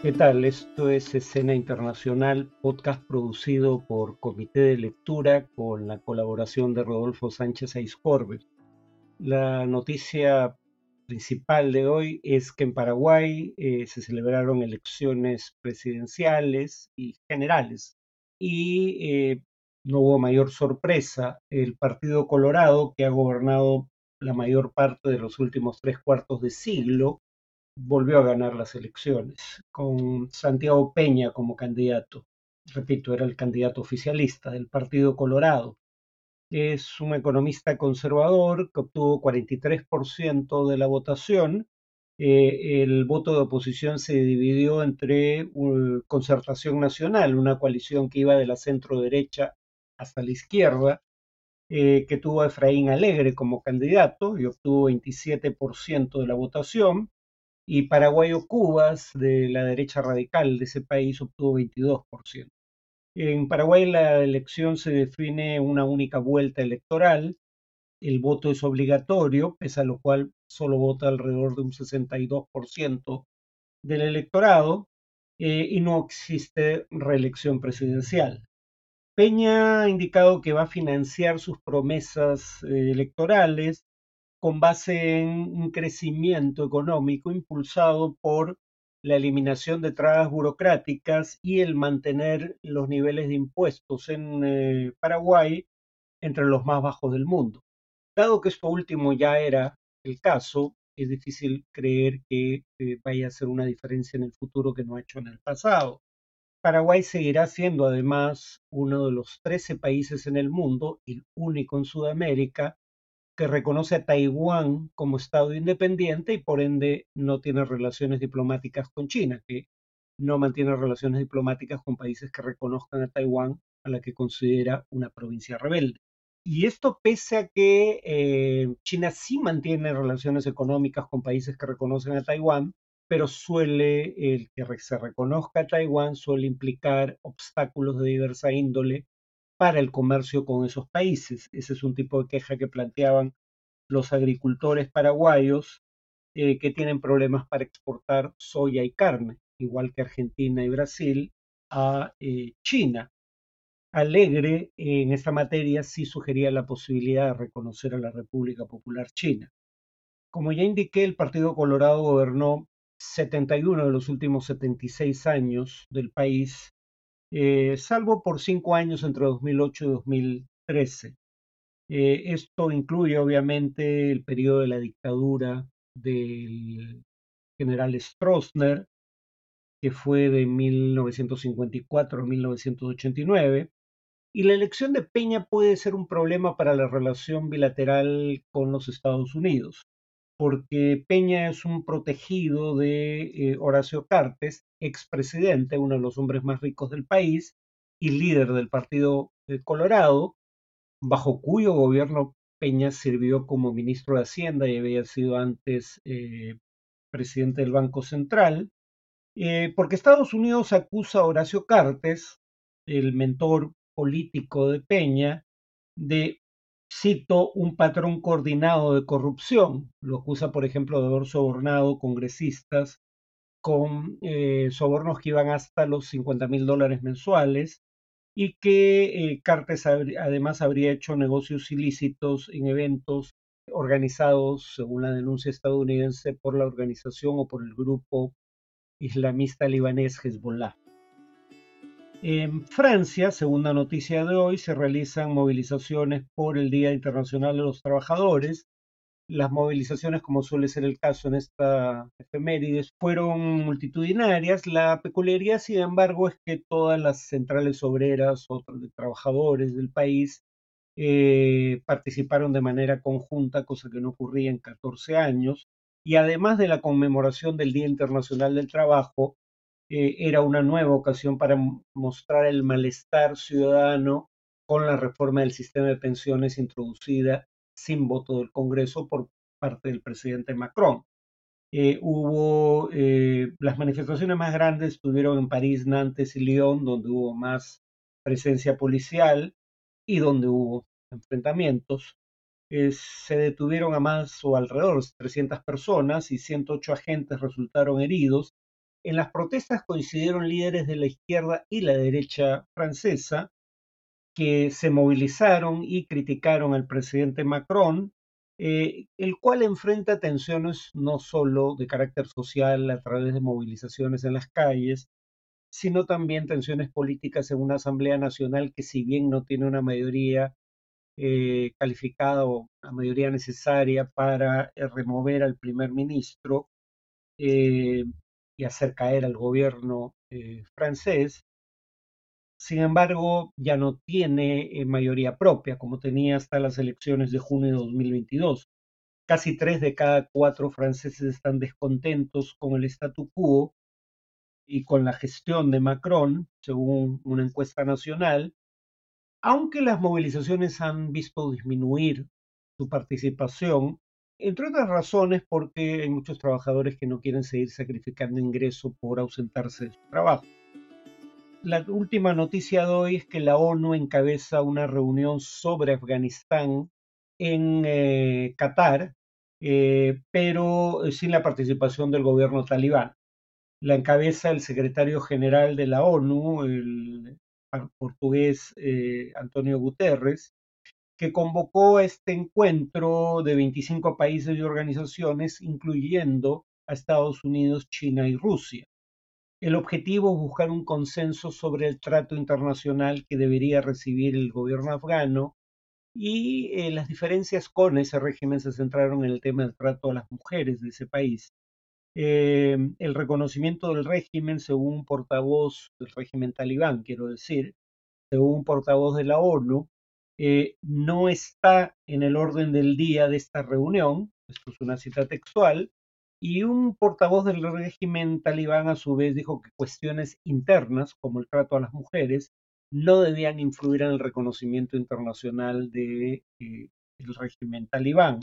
¿Qué tal? Esto es Escena Internacional, podcast producido por Comité de Lectura con la colaboración de Rodolfo Sánchez Aizcorbe. La noticia principal de hoy es que en Paraguay eh, se celebraron elecciones presidenciales y generales y eh, no hubo mayor sorpresa. El Partido Colorado, que ha gobernado la mayor parte de los últimos tres cuartos de siglo, volvió a ganar las elecciones, con Santiago Peña como candidato. Repito, era el candidato oficialista del Partido Colorado. Es un economista conservador que obtuvo 43% de la votación. Eh, el voto de oposición se dividió entre uh, Concertación Nacional, una coalición que iba de la centro derecha hasta la izquierda, eh, que tuvo a Efraín Alegre como candidato y obtuvo 27% de la votación, y Paraguayo Cubas, de la derecha radical de ese país, obtuvo 22%. En Paraguay la elección se define una única vuelta electoral, el voto es obligatorio, pese a lo cual solo vota alrededor de un 62% del electorado, eh, y no existe reelección presidencial. Peña ha indicado que va a financiar sus promesas eh, electorales con base en un crecimiento económico impulsado por la eliminación de trabas burocráticas y el mantener los niveles de impuestos en eh, Paraguay entre los más bajos del mundo. Dado que esto último ya era el caso, es difícil creer que eh, vaya a ser una diferencia en el futuro que no ha hecho en el pasado. Paraguay seguirá siendo además uno de los 13 países en el mundo, el único en Sudamérica, que reconoce a Taiwán como Estado independiente y por ende no tiene relaciones diplomáticas con China, que no mantiene relaciones diplomáticas con países que reconozcan a Taiwán, a la que considera una provincia rebelde. Y esto pese a que eh, China sí mantiene relaciones económicas con países que reconocen a Taiwán, pero suele, el que se reconozca a Taiwán suele implicar obstáculos de diversa índole para el comercio con esos países. Ese es un tipo de queja que planteaban los agricultores paraguayos eh, que tienen problemas para exportar soya y carne, igual que Argentina y Brasil, a eh, China. Alegre en esta materia sí sugería la posibilidad de reconocer a la República Popular China. Como ya indiqué, el Partido Colorado gobernó 71 de los últimos 76 años del país, eh, salvo por cinco años entre 2008 y 2013. Eh, esto incluye obviamente el periodo de la dictadura del general Stroessner, que fue de 1954 a 1989, y la elección de Peña puede ser un problema para la relación bilateral con los Estados Unidos porque Peña es un protegido de eh, Horacio Cartes, expresidente, uno de los hombres más ricos del país y líder del Partido eh, Colorado, bajo cuyo gobierno Peña sirvió como ministro de Hacienda y había sido antes eh, presidente del Banco Central, porque Estados Unidos acusa a Horacio Cartes, el mentor político de Peña, de cito, un patrón coordinado de corrupción. Lo acusa, por ejemplo, de haber sobornado congresistas con eh, sobornos que iban hasta los 50 mil dólares mensuales y que eh, Cartes además habría hecho negocios ilícitos en eventos organizados, según la denuncia estadounidense, por la organización o por el grupo islamista libanés Hezbollah. En Francia, segunda noticia de hoy, se realizan movilizaciones por el Día Internacional de los Trabajadores. Las movilizaciones, como suele ser el caso en esta efemérides, fueron multitudinarias. La peculiaridad, sin embargo, es que todas las centrales obreras o de trabajadores del país eh, participaron de manera conjunta, cosa que no ocurría en 14 años. Y además de la conmemoración del Día Internacional del Trabajo, eh, era una nueva ocasión para mostrar el malestar ciudadano con la reforma del sistema de pensiones introducida sin voto del Congreso por parte del presidente Macron. Eh, hubo eh, las manifestaciones más grandes estuvieron en París, Nantes y Lyon, donde hubo más presencia policial y donde hubo enfrentamientos. se detuvieron a más o alrededor de 300 personas y 108 agentes resultaron heridos en las protestas coincidieron líderes de la izquierda y la derecha francesa que se movilizaron y criticaron al presidente Macron, eh, el cual enfrenta tensiones no solo de carácter social a través de movilizaciones en las calles, sino también tensiones políticas en una Asamblea Nacional que si bien no tiene una mayoría eh, calificada o la mayoría necesaria para eh, remover al primer ministro y hacer caer al gobierno francés, sin embargo, ya no tiene mayoría propia, como tenía hasta las elecciones de junio de 2022. Casi tres de cada cuatro franceses están descontentos con el statu quo y con la gestión de Macron, según una encuesta nacional, aunque las movilizaciones han visto disminuir su participación, entre otras razones porque hay muchos trabajadores que no quieren seguir sacrificando ingreso por ausentarse de su trabajo. La última noticia de hoy es que la ONU encabeza una reunión sobre Afganistán en eh, Qatar, eh, pero sin la participación del gobierno talibán la encabeza el secretario general de la ONU, el portugués eh, Antonio Guterres, que convocó este encuentro de 25 países y organizaciones, incluyendo a Estados Unidos, China y Rusia. El objetivo es buscar un consenso sobre el trato internacional que debería recibir el gobierno afgano y eh, las diferencias con ese régimen se centraron en el tema del trato a las mujeres de ese país. Eh, el reconocimiento del régimen, según un portavoz del régimen talibán, quiero decir, según un portavoz de la ONU, eh, no está en el orden del día de esta reunión, esto es una cita textual, y un portavoz del régimen talibán a su vez dijo que cuestiones internas, como el trato a las mujeres, no debían influir en el reconocimiento internacional del de, eh, régimen talibán.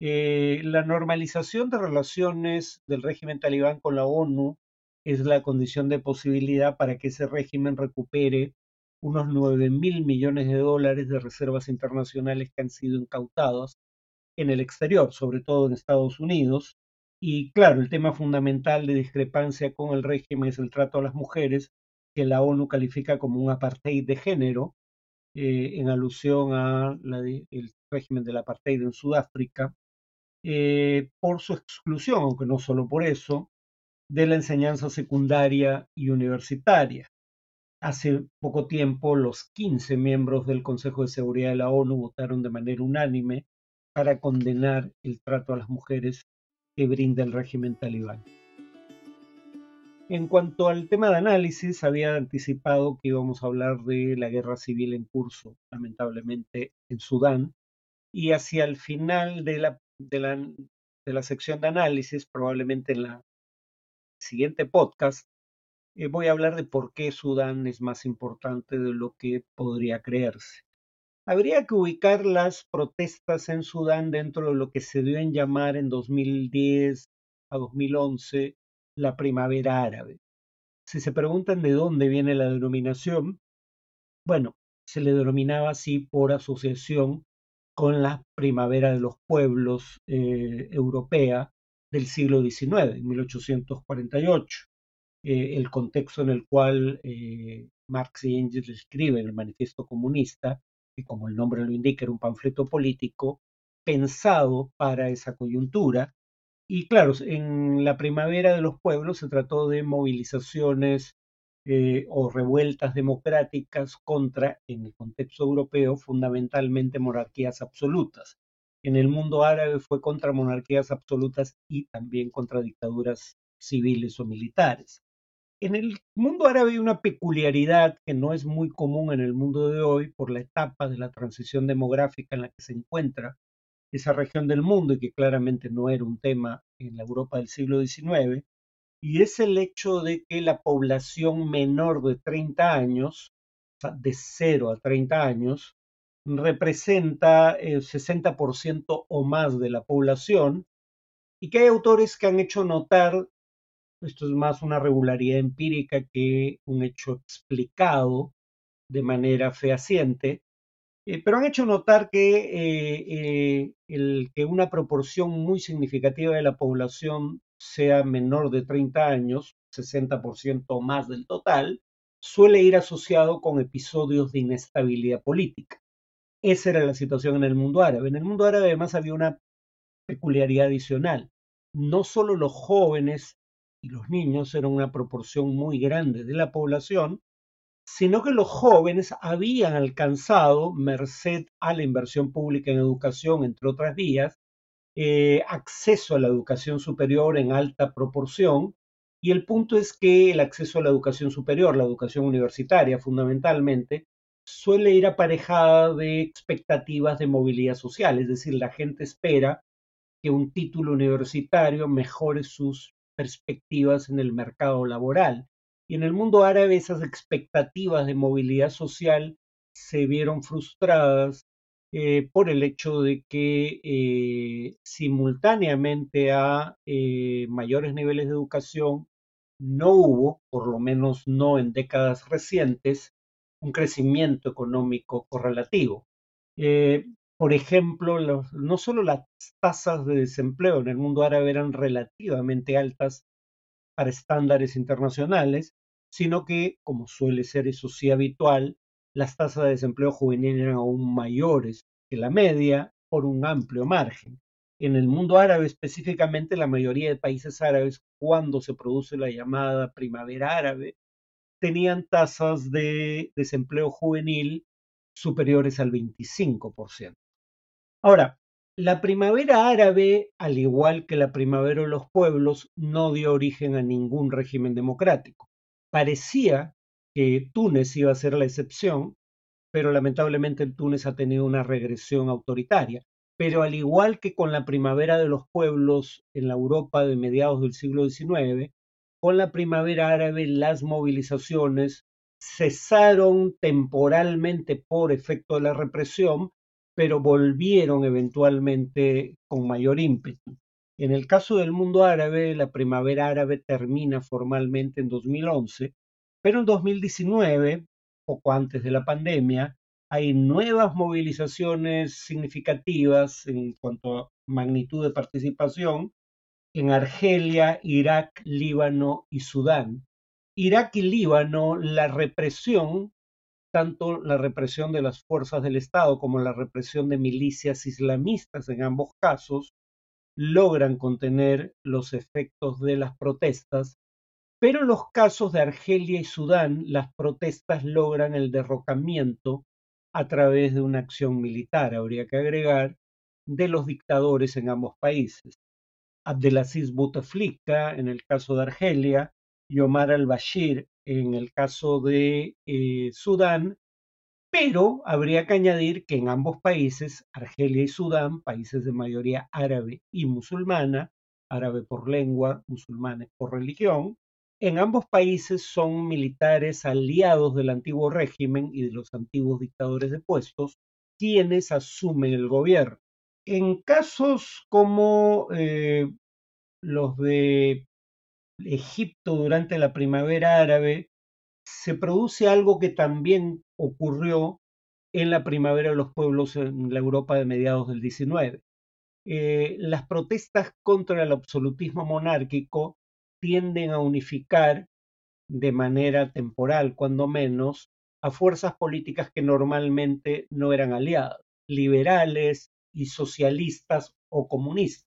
Eh, la normalización de relaciones del régimen talibán con la ONU es la condición de posibilidad para que ese régimen recupere unos 9 mil millones de dólares de reservas internacionales que han sido incautadas en el exterior, sobre todo en Estados Unidos. Y claro, el tema fundamental de discrepancia con el régimen es el trato a las mujeres, que la ONU califica como un apartheid de género, eh, en alusión al régimen del apartheid en Sudáfrica, eh, por su exclusión, aunque no solo por eso, de la enseñanza secundaria y universitaria. Hace poco tiempo, los 15 miembros del Consejo de Seguridad de la ONU votaron de manera unánime para condenar el trato a las mujeres que brinda el régimen talibán. En cuanto al tema de análisis, había anticipado que íbamos a hablar de la guerra civil en curso, lamentablemente, en Sudán, y hacia el final de la de la, de la sección de análisis, probablemente en la siguiente podcast, eh, voy a hablar de por qué Sudán es más importante de lo que podría creerse. Habría que ubicar las protestas en Sudán dentro de lo que se dio en llamar en 2010 a 2011 la primavera árabe. Si se preguntan de dónde viene la denominación, bueno, se le denominaba así por asociación con la primavera de los pueblos eh, europea del siglo XIX, en 1848, eh, el contexto en el cual eh, Marx y Engels escriben el Manifiesto Comunista, que como el nombre lo indica era un panfleto político pensado para esa coyuntura. Y claro, en la primavera de los pueblos se trató de movilizaciones eh, o revueltas democráticas contra, en el contexto europeo, fundamentalmente monarquías absolutas. En el mundo árabe fue contra monarquías absolutas y también contra dictaduras civiles o militares. En el mundo árabe hay una peculiaridad que no es muy común en el mundo de hoy por la etapa de la transición demográfica en la que se encuentra esa región del mundo y que claramente no era un tema en la Europa del siglo XIX, y es el hecho de que la población menor de 30 años, de 0 a 30 años, representa el 60% o más de la población y que hay autores que han hecho notar, esto es más una regularidad empírica que un hecho explicado de manera fehaciente, eh, pero han hecho notar que, eh, eh, que una proporción muy significativa de la población sea menor de 30 años, 60% más del total, suele ir asociado con episodios de inestabilidad política. Esa era la situación en el mundo árabe. En el mundo árabe además había una peculiaridad adicional. No solo los jóvenes y los niños eran una proporción muy grande de la población, sino que los jóvenes habían alcanzado, merced a la inversión pública en educación, entre otras vías, eh, acceso a la educación superior en alta proporción. Y el punto es que el acceso a la educación superior, la educación universitaria fundamentalmente, suele ir aparejada de expectativas de movilidad social, es decir, la gente espera que un título universitario mejore sus perspectivas en el mercado laboral. Y en el mundo árabe esas expectativas de movilidad social se vieron frustradas eh, por el hecho de que eh, simultáneamente a eh, mayores niveles de educación no hubo, por lo menos no en décadas recientes, un crecimiento económico correlativo. Por ejemplo, no solo las tasas de desempleo en el mundo árabe eran relativamente altas para estándares internacionales, sino que, como suele ser eso sí habitual, las tasas de desempleo juvenil eran aún mayores que la media por un amplio margen. En el mundo árabe específicamente, la mayoría de países árabes, cuando se produce la llamada primavera árabe, tenían tasas de desempleo juvenil superiores al 25%. Ahora, la primavera árabe, al igual que la primavera de los pueblos, no dio origen a ningún régimen democrático. Parecía que Túnez iba a ser la excepción, pero lamentablemente Túnez ha tenido una regresión autoritaria. Pero al igual que con la primavera de los pueblos en la Europa de mediados del siglo XIX, con la primavera árabe las movilizaciones cesaron temporalmente por efecto de la represión, pero volvieron eventualmente con mayor ímpetu. En el caso del mundo árabe, la primavera árabe termina formalmente en 2011, pero en 2019 poco antes de la pandemia, hay nuevas movilizaciones significativas en cuanto a magnitud de participación en Argelia, Irak, Líbano y Sudán. Irak y Líbano, la represión, tanto la represión de las fuerzas del Estado como la represión de milicias islamistas en ambos casos, logran contener los efectos de las protestas pero en los casos de Argelia y Sudán, las protestas logran el derrocamiento a través de una acción militar, habría que agregar, de los dictadores en ambos países. Abdelaziz Bouteflika en el caso de Argelia y Omar al-Bashir en el caso de eh, Sudán, pero habría que añadir que en ambos países, Argelia y Sudán, países de mayoría árabe y musulmana, árabe por lengua, musulmanes por religión, en ambos países son militares aliados del antiguo régimen y de los antiguos dictadores depuestos quienes asumen el gobierno. En casos como eh, los de Egipto durante la primavera árabe, se produce algo que también ocurrió en la primavera de los pueblos en la Europa de mediados del 19. Eh, las protestas contra el absolutismo monárquico tienden a unificar de manera temporal, cuando menos, a fuerzas políticas que normalmente no eran aliadas, liberales y socialistas o comunistas.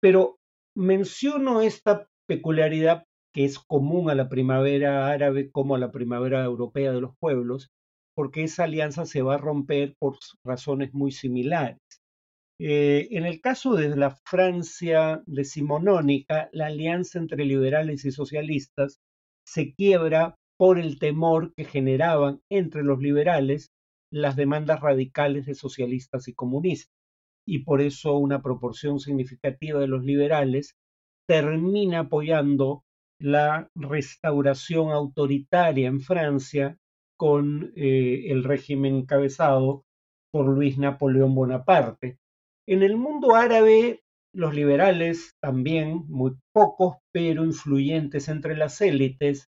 Pero menciono esta peculiaridad que es común a la primavera árabe como a la primavera europea de los pueblos, porque esa alianza se va a romper por razones muy similares. Eh, en el caso de la Francia decimonónica, la alianza entre liberales y socialistas se quiebra por el temor que generaban entre los liberales las demandas radicales de socialistas y comunistas. Y por eso una proporción significativa de los liberales termina apoyando la restauración autoritaria en Francia con eh, el régimen encabezado por Luis Napoleón Bonaparte. En el mundo árabe, los liberales, también muy pocos, pero influyentes entre las élites,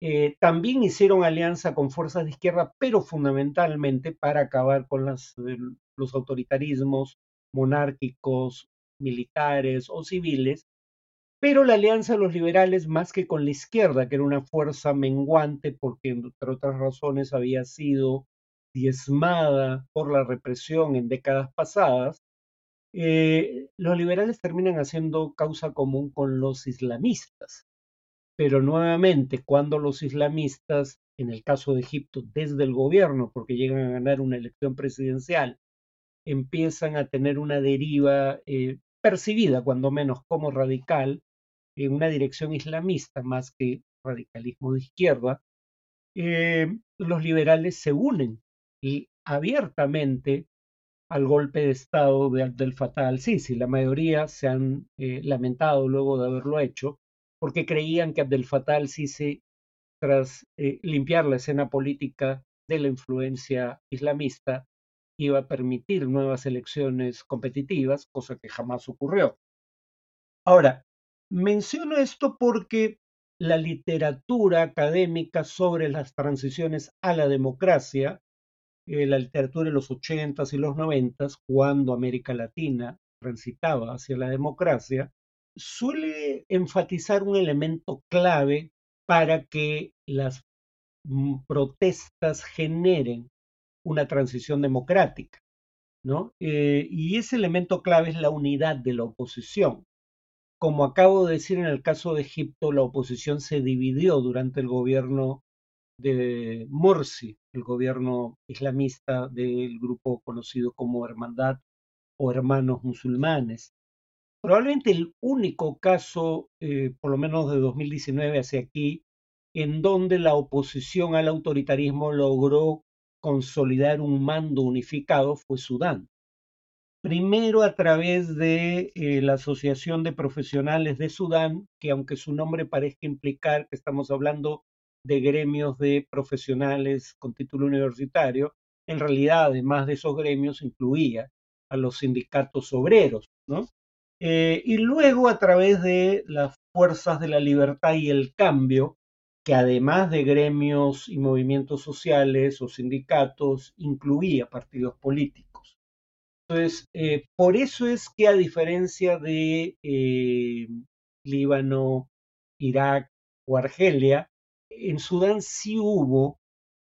eh, también hicieron alianza con fuerzas de izquierda, pero fundamentalmente para acabar con las, los autoritarismos monárquicos, militares o civiles, Pero la alianza de los liberales, más que con la izquierda, que era una fuerza menguante porque, entre otras razones, había sido diezmada por la represión en décadas pasadas, eh, los liberales terminan haciendo causa común con los islamistas. Pero nuevamente, cuando los islamistas, en el caso de Egipto, desde el gobierno, porque llegan a ganar una elección presidencial, empiezan a tener una deriva eh, percibida, cuando menos, como radical, en una dirección islamista más que radicalismo de izquierda, eh, los liberales se unen abiertamente al golpe de Estado de Abdel Fattah al-Sisi. La mayoría se han eh, lamentado luego de haberlo hecho porque creían que Abdel Fattah al-Sisi, tras eh, limpiar la escena política de la influencia islamista, iba a permitir nuevas elecciones competitivas, cosa que jamás ocurrió. Ahora, menciono esto porque la literatura académica sobre las transiciones a la democracia eh, la literatura en los 80s y los 90s, cuando América Latina transitaba hacia la democracia, suele enfatizar un elemento clave para que las mm, protestas generen una transición democrática. ¿no? Eh, y ese elemento clave es la unidad de la oposición. Como acabo de decir en el caso de Egipto, la oposición se dividió durante el gobierno de Morsi, el gobierno islamista del grupo conocido como Hermandad o Hermanos Musulmanes. Probablemente el único caso, eh, por lo menos de 2019 hacia aquí, en donde la oposición al autoritarismo logró consolidar un mando unificado fue Sudán. Primero a través de eh, la Asociación de Profesionales de Sudán, que aunque su nombre parezca implicar que estamos hablando de gremios de profesionales con título universitario, en realidad, además de esos gremios, incluía a los sindicatos obreros, ¿no? Eh, y luego a través de las fuerzas de la libertad y el cambio, que además de gremios y movimientos sociales o sindicatos, incluía partidos políticos. Entonces, eh, por eso es que a diferencia de eh, Líbano, Irak o Argelia, en Sudán sí hubo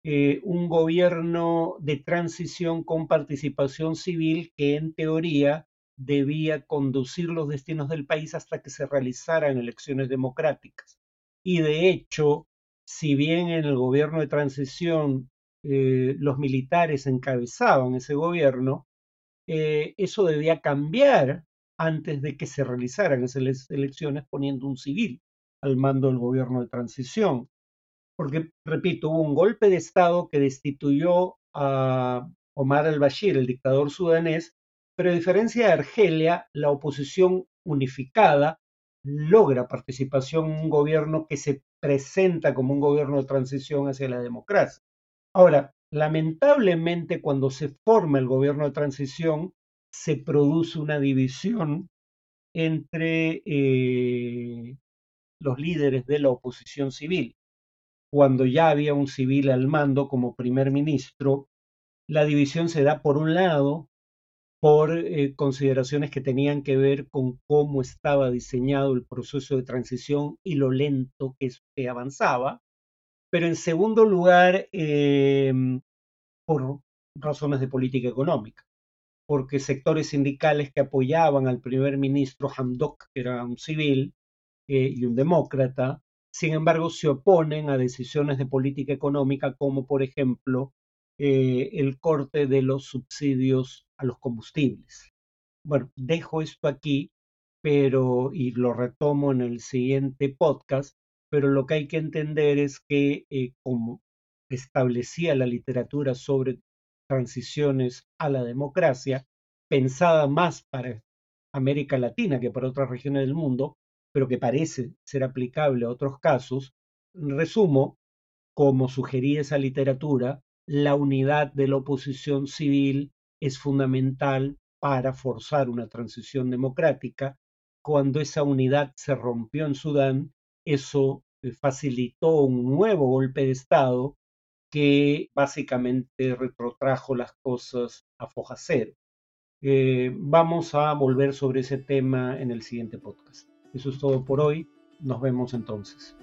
eh, un gobierno de transición con participación civil que en teoría debía conducir los destinos del país hasta que se realizaran elecciones democráticas. Y de hecho, si bien en el gobierno de transición eh, los militares encabezaban ese gobierno, eh, eso debía cambiar antes de que se realizaran esas elecciones poniendo un civil al mando del gobierno de transición porque, repito, hubo un golpe de Estado que destituyó a Omar al-Bashir, el dictador sudanés, pero a diferencia de Argelia, la oposición unificada logra participación en un gobierno que se presenta como un gobierno de transición hacia la democracia. Ahora, lamentablemente, cuando se forma el gobierno de transición, se produce una división entre eh, los líderes de la oposición civil. Cuando ya había un civil al mando como primer ministro, la división se da por un lado por eh, consideraciones que tenían que ver con cómo estaba diseñado el proceso de transición y lo lento que, avanzaba, pero en segundo lugar em, por razones de política económica, porque sectores sindicales que apoyaban al primer ministro Hamdok, que era un civil eh, y un demócrata, sin embargo, se oponen a decisiones de política económica como, por ejemplo, eh, el corte de los subsidios a los combustibles. Bueno, dejo esto aquí, pero y lo retomo en el siguiente podcast, pero lo que hay que entender es que eh, como establecía la literatura sobre transiciones a la democracia, pensada más para América Latina que para otras regiones del mundo, pero que parece ser aplicable a otros casos, resumo, como sugería esa literatura, la unidad de la oposición civil es fundamental para forzar una transición democrática. Cuando esa unidad se rompió en Sudán, eso eh, facilitó un nuevo golpe de Estado que básicamente retrotrajo las cosas a foja cero. Eh, vamos a volver sobre ese tema en el siguiente podcast. Eso es todo por hoy. Nos vemos entonces.